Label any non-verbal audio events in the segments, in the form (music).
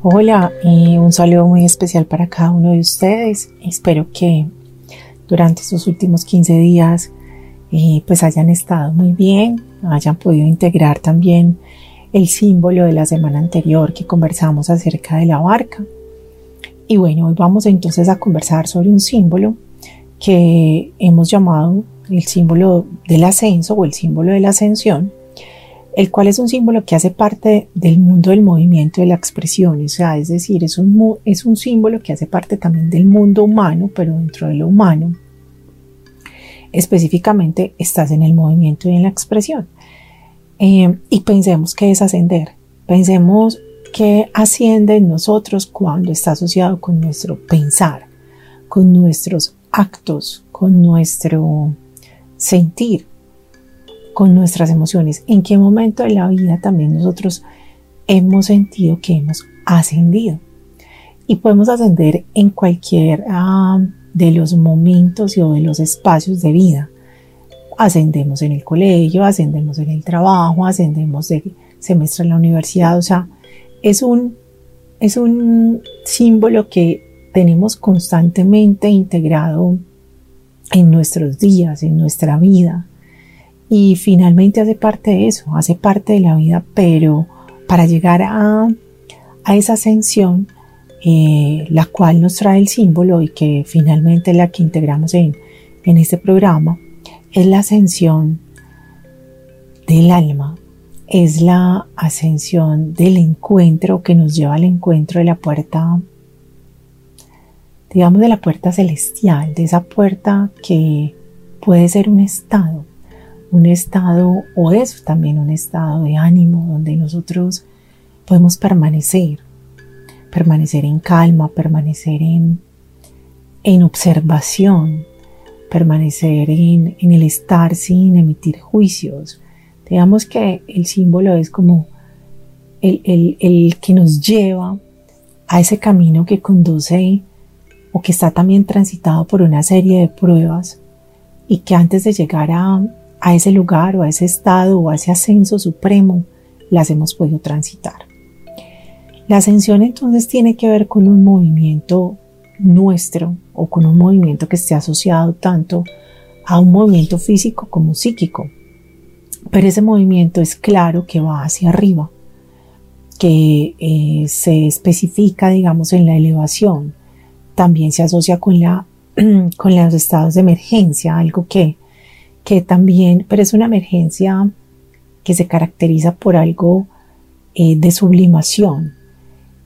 Hola y un saludo muy especial para cada uno de ustedes. Espero que durante estos últimos 15 días eh, pues hayan estado muy bien, hayan podido integrar también el símbolo de la semana anterior que conversamos acerca de la barca. Y bueno, hoy vamos entonces a conversar sobre un símbolo que hemos llamado el símbolo del ascenso o el símbolo de la ascensión el cual es un símbolo que hace parte del mundo del movimiento y de la expresión, o sea, es decir, es un, es un símbolo que hace parte también del mundo humano, pero dentro de lo humano, específicamente estás en el movimiento y en la expresión. Eh, y pensemos que es ascender, pensemos que asciende en nosotros cuando está asociado con nuestro pensar, con nuestros actos, con nuestro sentir, con nuestras emociones. ¿En qué momento de la vida también nosotros hemos sentido que hemos ascendido? Y podemos ascender en cualquier ah, de los momentos o de los espacios de vida. Ascendemos en el colegio, ascendemos en el trabajo, ascendemos de semestre en la universidad. O sea, es un, es un símbolo que tenemos constantemente integrado en nuestros días, en nuestra vida y finalmente hace parte de eso, hace parte de la vida, pero para llegar a, esa ascensión, eh, la cual nos trae el símbolo y que finalmente es la que integramos en, en este programa, es la ascensión del alma, es la ascensión del encuentro que nos lleva al encuentro de la puerta, digamos de la puerta celestial, de esa puerta que puede ser un estado, un estado o es también un estado de ánimo donde nosotros podemos permanecer, permanecer en calma, permanecer en, en observación, permanecer en, en el estar sin emitir juicios. Digamos que el símbolo es como el, el, el que nos lleva a ese camino que conduce o que está también transitado por una serie de pruebas y que antes de llegar a, a ese lugar o a ese estado o a ese ascenso supremo las hemos podido transitar. La ascensión entonces tiene que ver con un movimiento nuestro o con un movimiento que esté asociado tanto a un movimiento físico como psíquico. Pero ese movimiento es claro que va hacia arriba, que eh, se especifica, digamos, en la elevación. También se asocia con, la, (clears throat) con los estados de emergencia, algo que que también, pero es una emergencia que se caracteriza por algo eh, de sublimación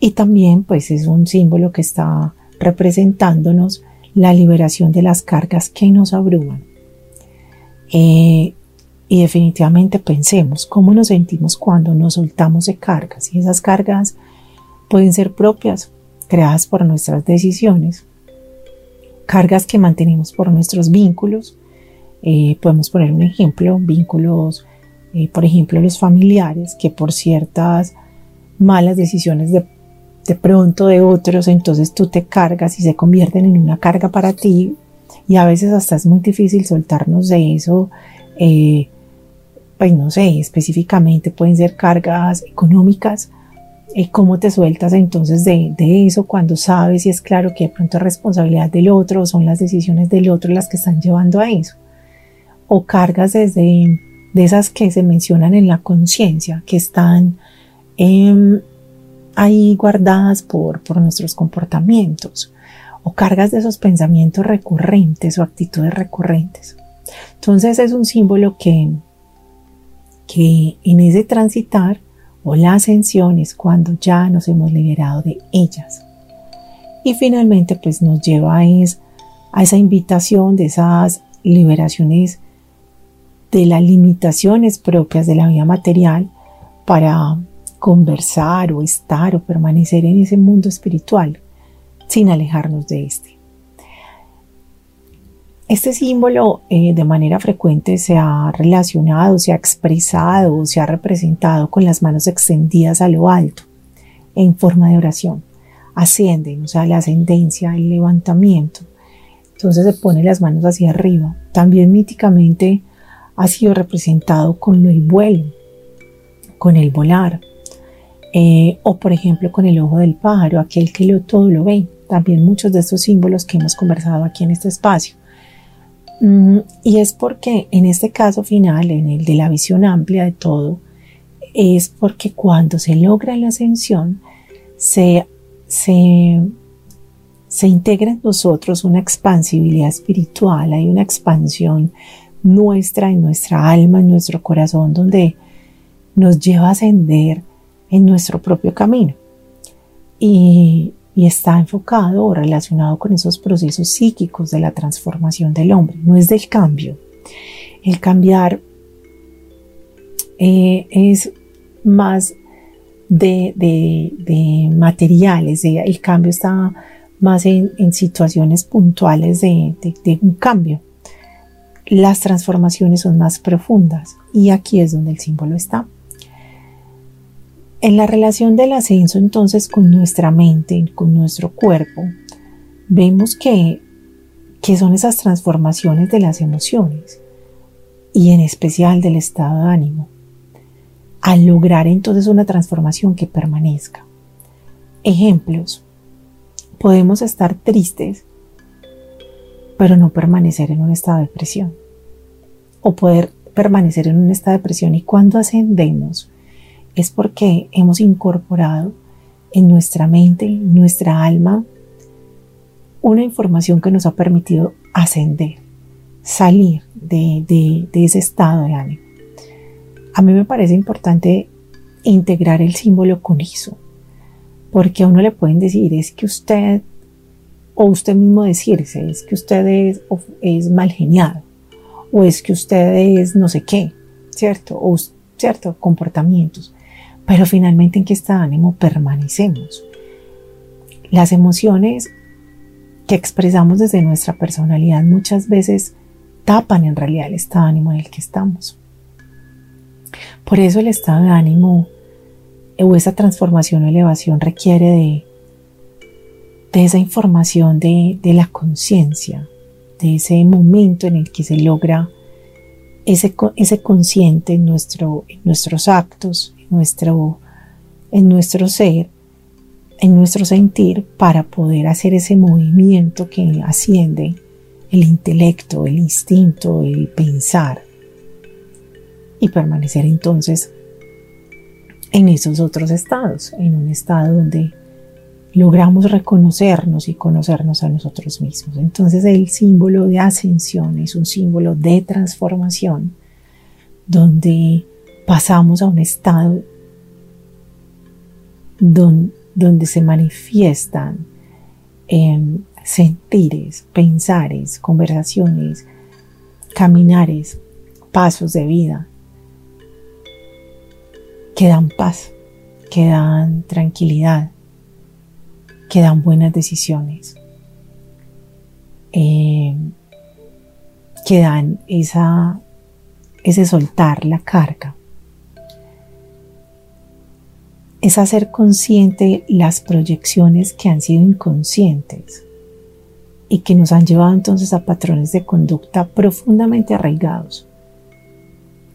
y también pues es un símbolo que está representándonos la liberación de las cargas que nos abruman. Eh, y definitivamente pensemos cómo nos sentimos cuando nos soltamos de cargas y esas cargas pueden ser propias, creadas por nuestras decisiones, cargas que mantenemos por nuestros vínculos, eh, podemos poner un ejemplo, vínculos, eh, por ejemplo, los familiares, que por ciertas malas decisiones de, de pronto de otros, entonces tú te cargas y se convierten en una carga para ti y a veces hasta es muy difícil soltarnos de eso. Eh, pues no sé, específicamente pueden ser cargas económicas. ¿Cómo te sueltas entonces de, de, eso cuando sabes y es claro que de pronto es responsabilidad del otro son las decisiones del otro las que están llevando a eso? O cargas desde de esas que se mencionan en la conciencia, que están em, ahí guardadas por, por nuestros comportamientos, o cargas de esos pensamientos recurrentes o actitudes recurrentes. Entonces es un símbolo que, que en ese transitar o la ascensión es cuando ya nos hemos liberado de ellas. Y finalmente pues nos lleva a, a esa invitación de esas liberaciones de las limitaciones propias de la vida material para conversar o estar o permanecer en ese mundo espiritual sin alejarnos de este. Este símbolo eh, de manera frecuente se ha relacionado, se ha expresado, se ha representado con las manos extendidas a lo alto en forma de oración. Ascienden, o sea, la ascendencia, el levantamiento. Entonces se pone las manos hacia arriba. También míticamente ha sido representado con el vuelo, con el volar, eh, o por ejemplo con el ojo del pájaro, aquel que lo, todo lo ve. También muchos de estos símbolos que hemos conversado aquí en este espacio. Mm, y es porque en este caso final, en el de la visión amplia de todo, es porque cuando se logra la ascensión, se, se, se integra en nosotros una expansibilidad espiritual, hay una expansión nuestra, en nuestra alma, en nuestro corazón, donde nos lleva a ascender en nuestro propio camino. Y, está enfocado o relacionado con esos procesos psíquicos de la transformación del hombre, no es del cambio. El cambiar eh, es más de, materiales, el cambio está más en, situaciones puntuales de, de un cambio. Las transformaciones son más profundas y aquí es donde el símbolo está. En la relación del ascenso entonces con nuestra mente, con nuestro cuerpo, vemos que, que son esas transformaciones de las emociones y en especial del estado de ánimo, al lograr entonces una transformación que permanezca. Ejemplos, podemos estar tristes, pero no permanecer en un estado de depresión, o poder permanecer en un estado de depresión y cuando ascendemos, es porque hemos incorporado en nuestra mente, en nuestra alma, una información que nos ha permitido ascender, salir de, ese estado de ánimo. A mí me parece importante integrar el símbolo con eso, porque a uno le pueden decir es que usted, o usted mismo decirse, es que usted es, mal geniado, o es que usted es no sé qué, ¿cierto? O cierto, comportamientos. Pero finalmente en qué estado de ánimo permanecemos. Las emociones que expresamos desde nuestra personalidad muchas veces tapan en realidad el estado de ánimo en el que estamos. Por eso el estado de ánimo o esa transformación o elevación requiere de, de esa información de, la conciencia, de ese momento en el que se logra ese, ese consciente en, nuestro, en nuestros actos, nuestro, en nuestro ser, en nuestro sentir, para poder hacer ese movimiento que asciende el intelecto, el instinto, el pensar y permanecer entonces en esos otros estados, en un estado donde logramos reconocernos y conocernos a nosotros mismos. Entonces el símbolo de ascensión es un símbolo de transformación donde pasamos a un estado donde, se manifiestan em, sentires, pensares, conversaciones, caminares, pasos de vida que dan paz, que dan tranquilidad, que dan buenas decisiones, em, que dan esa ese soltar la carga. Es hacer consciente las proyecciones que han sido inconscientes y que nos han llevado entonces a patrones de conducta profundamente arraigados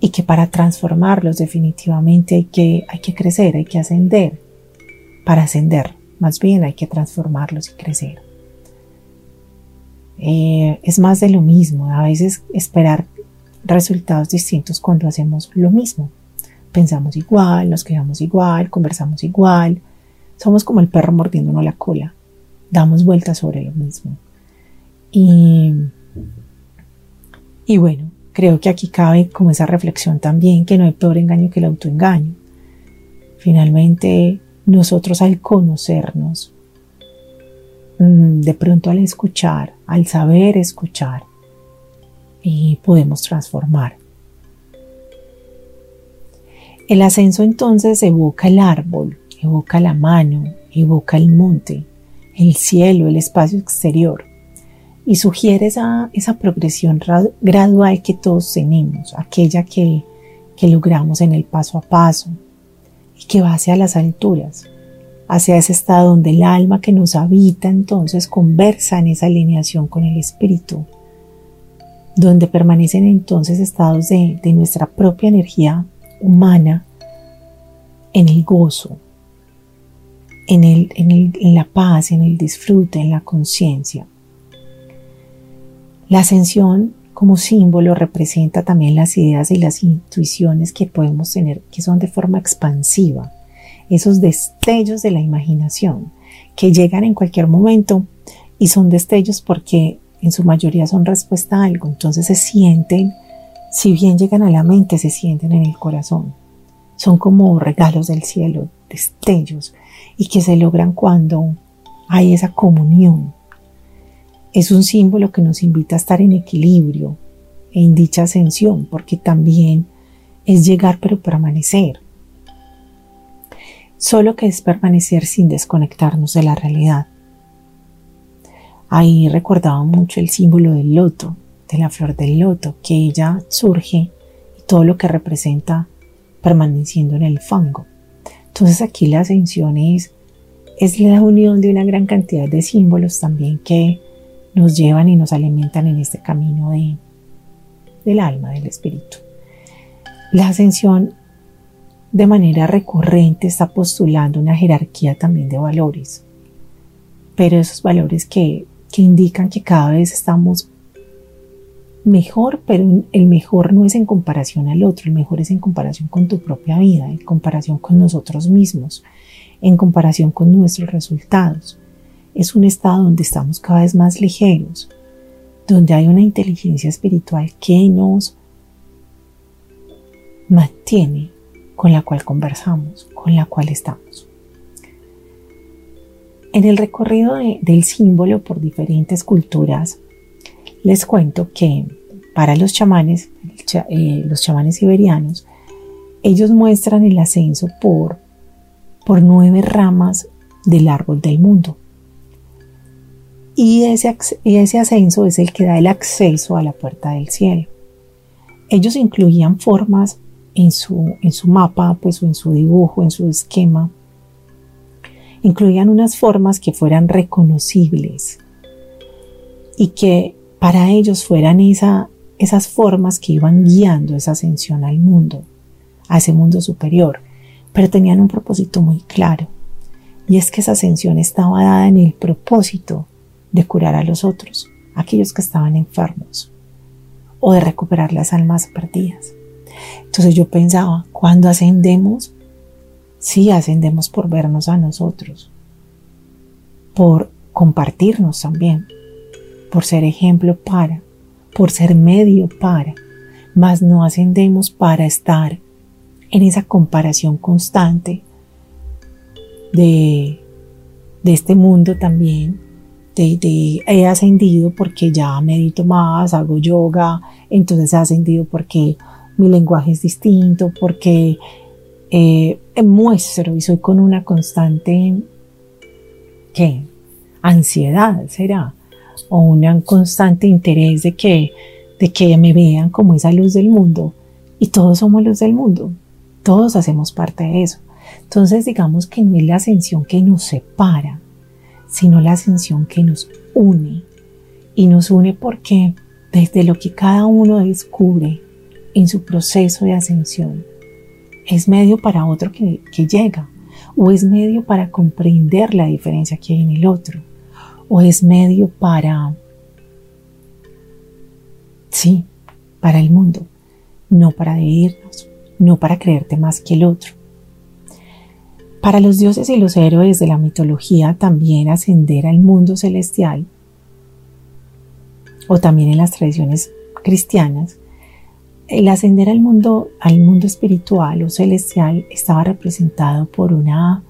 y que para transformarlos definitivamente hay que, hay que crecer, hay que ascender. Para ascender, más bien hay que transformarlos y crecer. Eh, es más de lo mismo, a veces esperar resultados distintos cuando hacemos lo mismo. Pensamos igual, nos quedamos igual, conversamos igual. Somos como el perro mordiéndonos la cola. Damos vueltas sobre lo mismo. Y, y bueno, creo que aquí cabe como esa reflexión también que no hay peor engaño que el autoengaño. Finalmente, nosotros al conocernos, mm, de pronto al escuchar, al saber escuchar, y podemos transformar. El ascenso entonces evoca el árbol, evoca la mano, evoca el monte, el cielo, el espacio exterior y sugiere esa, progresión gradual que todos tenemos, aquella que, que logramos en el paso a paso y que va hacia las alturas, hacia ese estado donde el alma que nos habita entonces conversa en esa alineación con el espíritu, donde permanecen entonces estados de, nuestra propia energía humana en el gozo, en, el, en, la paz, en el disfrute, en la conciencia. La ascensión como símbolo representa también las ideas y las intuiciones que podemos tener, que son de forma expansiva, esos destellos de la imaginación que llegan en cualquier momento y son destellos porque en su mayoría son respuesta a algo, entonces se sienten, si bien llegan a la mente, se sienten en el corazón. Son como regalos del cielo, destellos y que se logran cuando hay esa comunión. Es un símbolo que nos invita a estar en equilibrio en dicha ascensión, porque también es llegar pero permanecer. Solo que es permanecer sin desconectarnos de la realidad. Ahí recordaba mucho el símbolo del loto, de la flor del loto, que ella surge y todo lo que representa permaneciendo en el fango. Entonces aquí la ascensión es, la unión de una gran cantidad de símbolos también que nos llevan y nos alimentan en este camino de, del alma, del espíritu. La ascensión de manera recurrente está postulando una jerarquía también de valores, pero esos valores que, que indican que cada vez estamos mejor, pero el mejor no es en comparación al otro, el mejor es en comparación con tu propia vida, en comparación con nosotros mismos, en comparación con nuestros resultados. Es un estado donde estamos cada vez más ligeros, donde hay una inteligencia espiritual que nos mantiene, con la cual conversamos, con la cual estamos. En el recorrido del símbolo por diferentes culturas, les cuento que para los chamanes, eh, los chamanes siberianos, ellos muestran el ascenso por, por nueve ramas del árbol del mundo. Y ese, ese ascenso es el que da el acceso a la puerta del cielo. Ellos incluían formas en su, en su mapa, pues en su dibujo, en su esquema. Incluían unas formas que fueran reconocibles y que para ellos fueran esa, esas formas que iban guiando esa ascensión al mundo, a ese mundo superior, pero tenían un propósito muy claro, y es que esa ascensión estaba dada en el propósito de curar a los otros, aquellos que estaban enfermos, o de recuperar las almas perdidas. Entonces yo pensaba, cuando ascendemos, sí ascendemos por vernos a nosotros, por compartirnos también, por ser ejemplo para, por ser medio para, mas no ascendemos para estar en esa comparación constante de, de este mundo también, he ascendido porque ya medito más, hago yoga, entonces he ascendido porque mi lenguaje es distinto, porque eh, muestro y soy con una constante, ¿qué? Ansiedad, será o un constante interés de que, de que me vean como esa luz del mundo. Y todos somos luz del mundo. Todos hacemos parte de eso. Entonces digamos que no es la ascensión que nos separa, sino la ascensión que nos une. Y nos une porque desde lo que cada uno descubre en su proceso de ascensión, es medio para otro que, que llega o es medio para comprender la diferencia que hay en el otro o es medio para, sí, para el mundo, no para dividirnos, no para creerte más que el otro. Para los dioses y los héroes de la mitología también ascender al mundo celestial, o también en las tradiciones cristianas, el ascender al mundo, al mundo espiritual o celestial estaba representado por una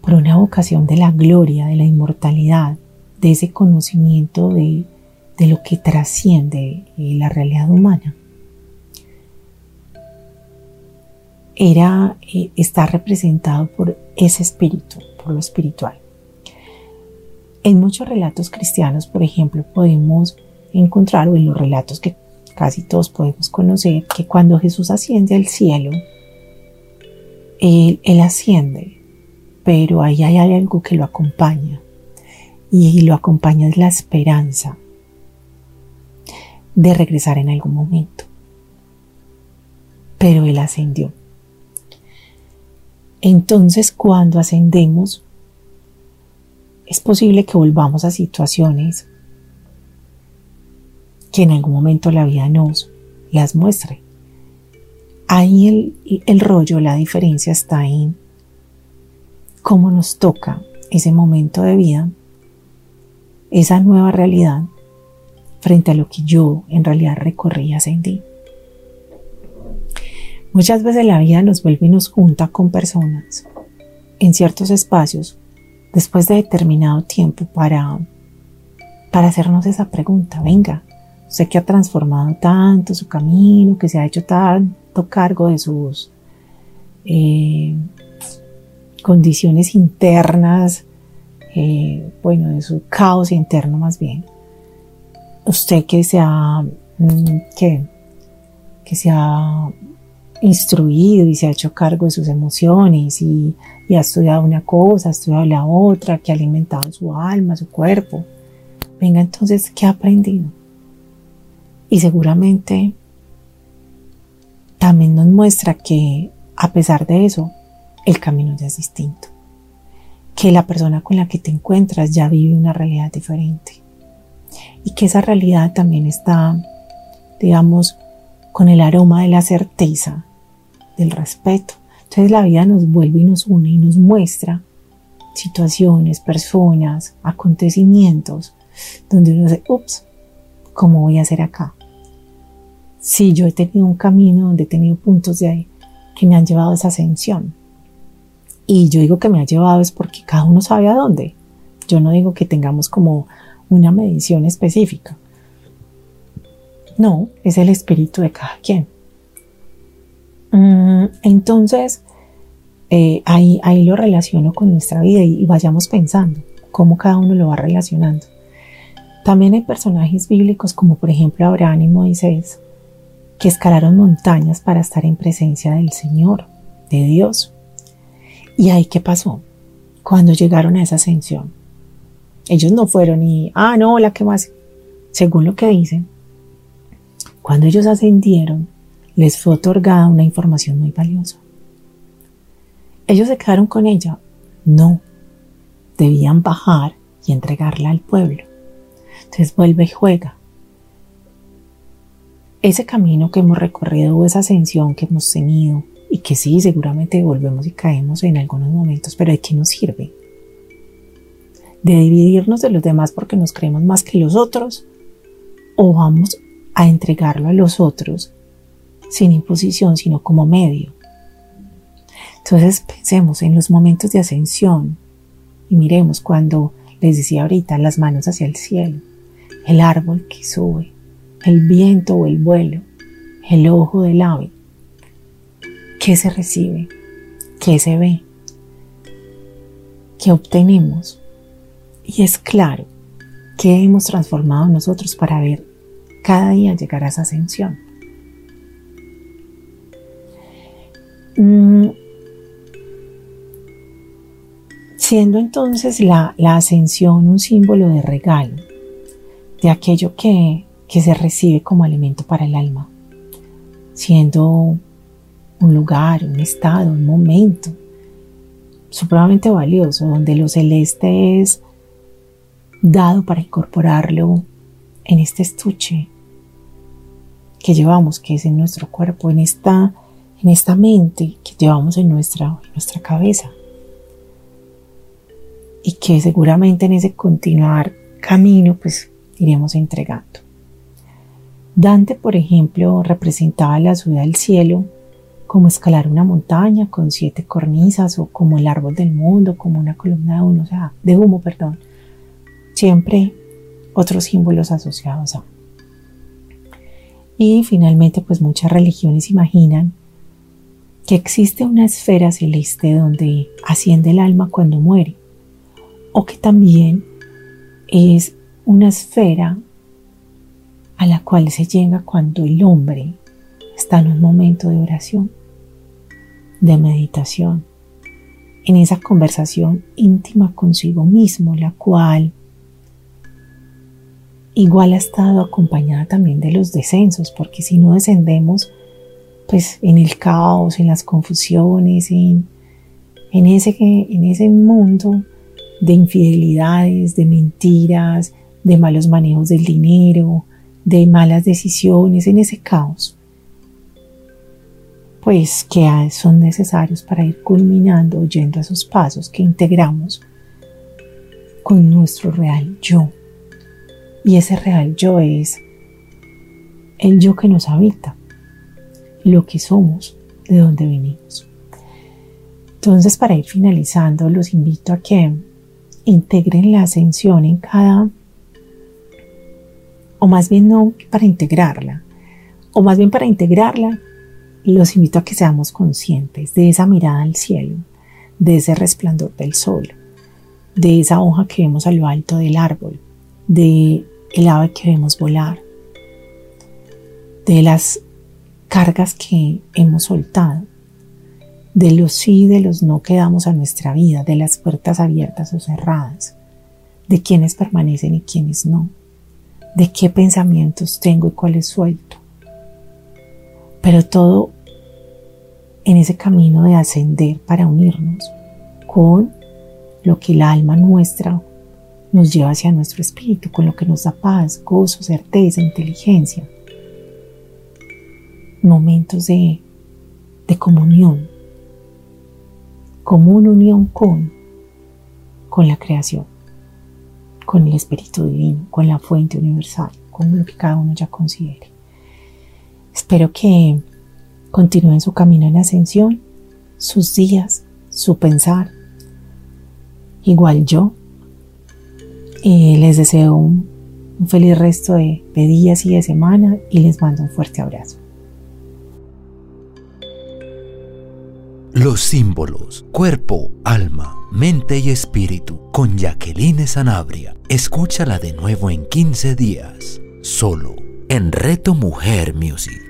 por una vocación de la gloria, de la inmortalidad, de ese conocimiento de, lo que trasciende la realidad humana. Era, eh, está representado por ese espíritu, por lo espiritual. En muchos relatos cristianos, por ejemplo, podemos encontrar, o en los relatos que casi todos podemos conocer, que cuando Jesús asciende al cielo, él, él asciende, pero ahí hay algo que lo acompaña, y lo acompaña es la esperanza de regresar en algún momento. Pero Él ascendió. Entonces cuando ascendemos, es posible que volvamos a situaciones que en algún momento la vida nos las muestre. Ahí el, el rollo, la diferencia está en cómo nos toca ese momento de vida, esa nueva realidad frente a lo que yo en realidad recorrí y ascendí. Muchas veces la vida nos vuelve y nos junta con personas en ciertos espacios después de determinado tiempo para, para hacernos esa pregunta. Venga, sé que ha transformado tanto su camino, que se ha hecho tanto cargo de sus eh, condiciones internas, eh, bueno, de su caos interno más bien. Usted que se ha, mm, que, que se ha instruido y se ha hecho cargo de sus emociones y, ha estudiado una cosa, ha estudiado la otra, que ha alimentado su alma, su cuerpo. Venga entonces, ¿qué ha aprendido? Y seguramente también nos muestra que a pesar de eso, el camino ya es distinto. Que la persona con la que te encuentras ya vive una realidad diferente. Y que esa realidad también está, digamos, con el aroma de la certeza, del respeto. Entonces la vida nos vuelve y nos une y nos muestra situaciones, personas, acontecimientos, donde uno dice, ups, ¿cómo voy a hacer acá? Si yo he tenido un camino donde he tenido puntos de ahí que me han llevado a esa ascensión. Y yo digo que me ha llevado es porque cada uno sabe a dónde. Yo no digo que tengamos como una medición específica. No, es el espíritu de cada quien. Mm, entonces, eh, ahí, ahí lo relaciono con nuestra vida y, vayamos pensando cómo cada uno lo va relacionando. También hay personajes bíblicos como por ejemplo Abraham y Moisés que escalaron montañas para estar en presencia del Señor, de Dios. ¿Y ahí qué pasó? Cuando llegaron a esa ascensión. Ellos no fueron y, ah, no, la que más, según lo que dicen, cuando ellos ascendieron, les fue otorgada una información muy valiosa. ¿Ellos se quedaron con ella? No. Debían bajar y entregarla al pueblo. Entonces vuelve y juega. Ese camino que hemos recorrido esa ascensión que hemos tenido y que sí, seguramente volvemos y caemos en algunos momentos, pero ¿de qué nos sirve? ¿De dividirnos de los demás porque nos creemos más que los otros? ¿O vamos a entregarlo a los otros sin imposición, sino como medio. Entonces pensemos en los momentos de ascensión y miremos cuando les decía ahorita las manos hacia el cielo, el árbol que sube, el viento o el vuelo, el ojo del ave. ¿Qué se recibe? ¿Qué se ve? ¿Qué obtenemos? Y es claro que hemos transformado nosotros para ver cada día llegar a esa ascensión. Mm, siendo entonces la, ascensión un símbolo de regalo, de aquello que, que se recibe como alimento para el alma, siendo un lugar, un estado, un momento supremamente valioso, donde lo celeste es dado para incorporarlo en este estuche que llevamos, que es en nuestro cuerpo, en esta, en esta mente que llevamos en nuestra, nuestra cabeza. Y que seguramente en ese continuar camino, pues iremos entregando. Dante, por ejemplo, representaba la ciudad del cielo como escalar una montaña con siete cornisas o como el árbol del mundo, como una columna de humo, de humo, perdón. Siempre otros símbolos asociados a. Y finalmente, pues muchas religiones imaginan que existe una esfera celeste donde asciende el alma cuando muere, o que también es una esfera a la cual se llega cuando el hombre está en un momento de oración, de meditación, en esa conversación íntima consigo mismo, la cual igual ha estado acompañada también de los descensos, porque si no descendemos, pues en el caos, en las confusiones, en, en, ese, en ese mundo de infidelidades, de mentiras, de malos manejos del dinero, de malas decisiones, en ese caos, pues que son necesarios para ir culminando, oyendo esos pasos que integramos con nuestro real yo. Y ese real yo es el yo que nos habita, lo que somos, de dónde venimos. Entonces, para ir finalizando, los invito a que integren la ascensión en cada, o más bien no para integrarla, o más bien para integrarla, los invito a que seamos conscientes de esa mirada al cielo, de ese resplandor del sol, de esa hoja que vemos a lo alto del árbol, de el ave que vemos volar, de las cargas que hemos soltado, de los sí y de los no que damos a nuestra vida, de las puertas abiertas o cerradas, de quienes permanecen y quienes no, de qué pensamientos tengo y cuáles suelto. Pero todo en ese camino de ascender para unirnos con lo que el alma nuestra nos lleva hacia nuestro espíritu, con lo que nos da paz, gozo, certeza, inteligencia momentos de, comunión, común unión con, con la creación, con el Espíritu Divino, con la fuente universal, con lo que cada uno ya considere. Espero que continúen su camino en ascensión, sus días, su pensar. Igual yo. Les deseo un, feliz resto de días y de semana y les mando un fuerte abrazo. Los símbolos, cuerpo, alma, mente y espíritu, con Jacqueline Sanabria. Escúchala de nuevo en 15 días, solo en Reto Mujer Music.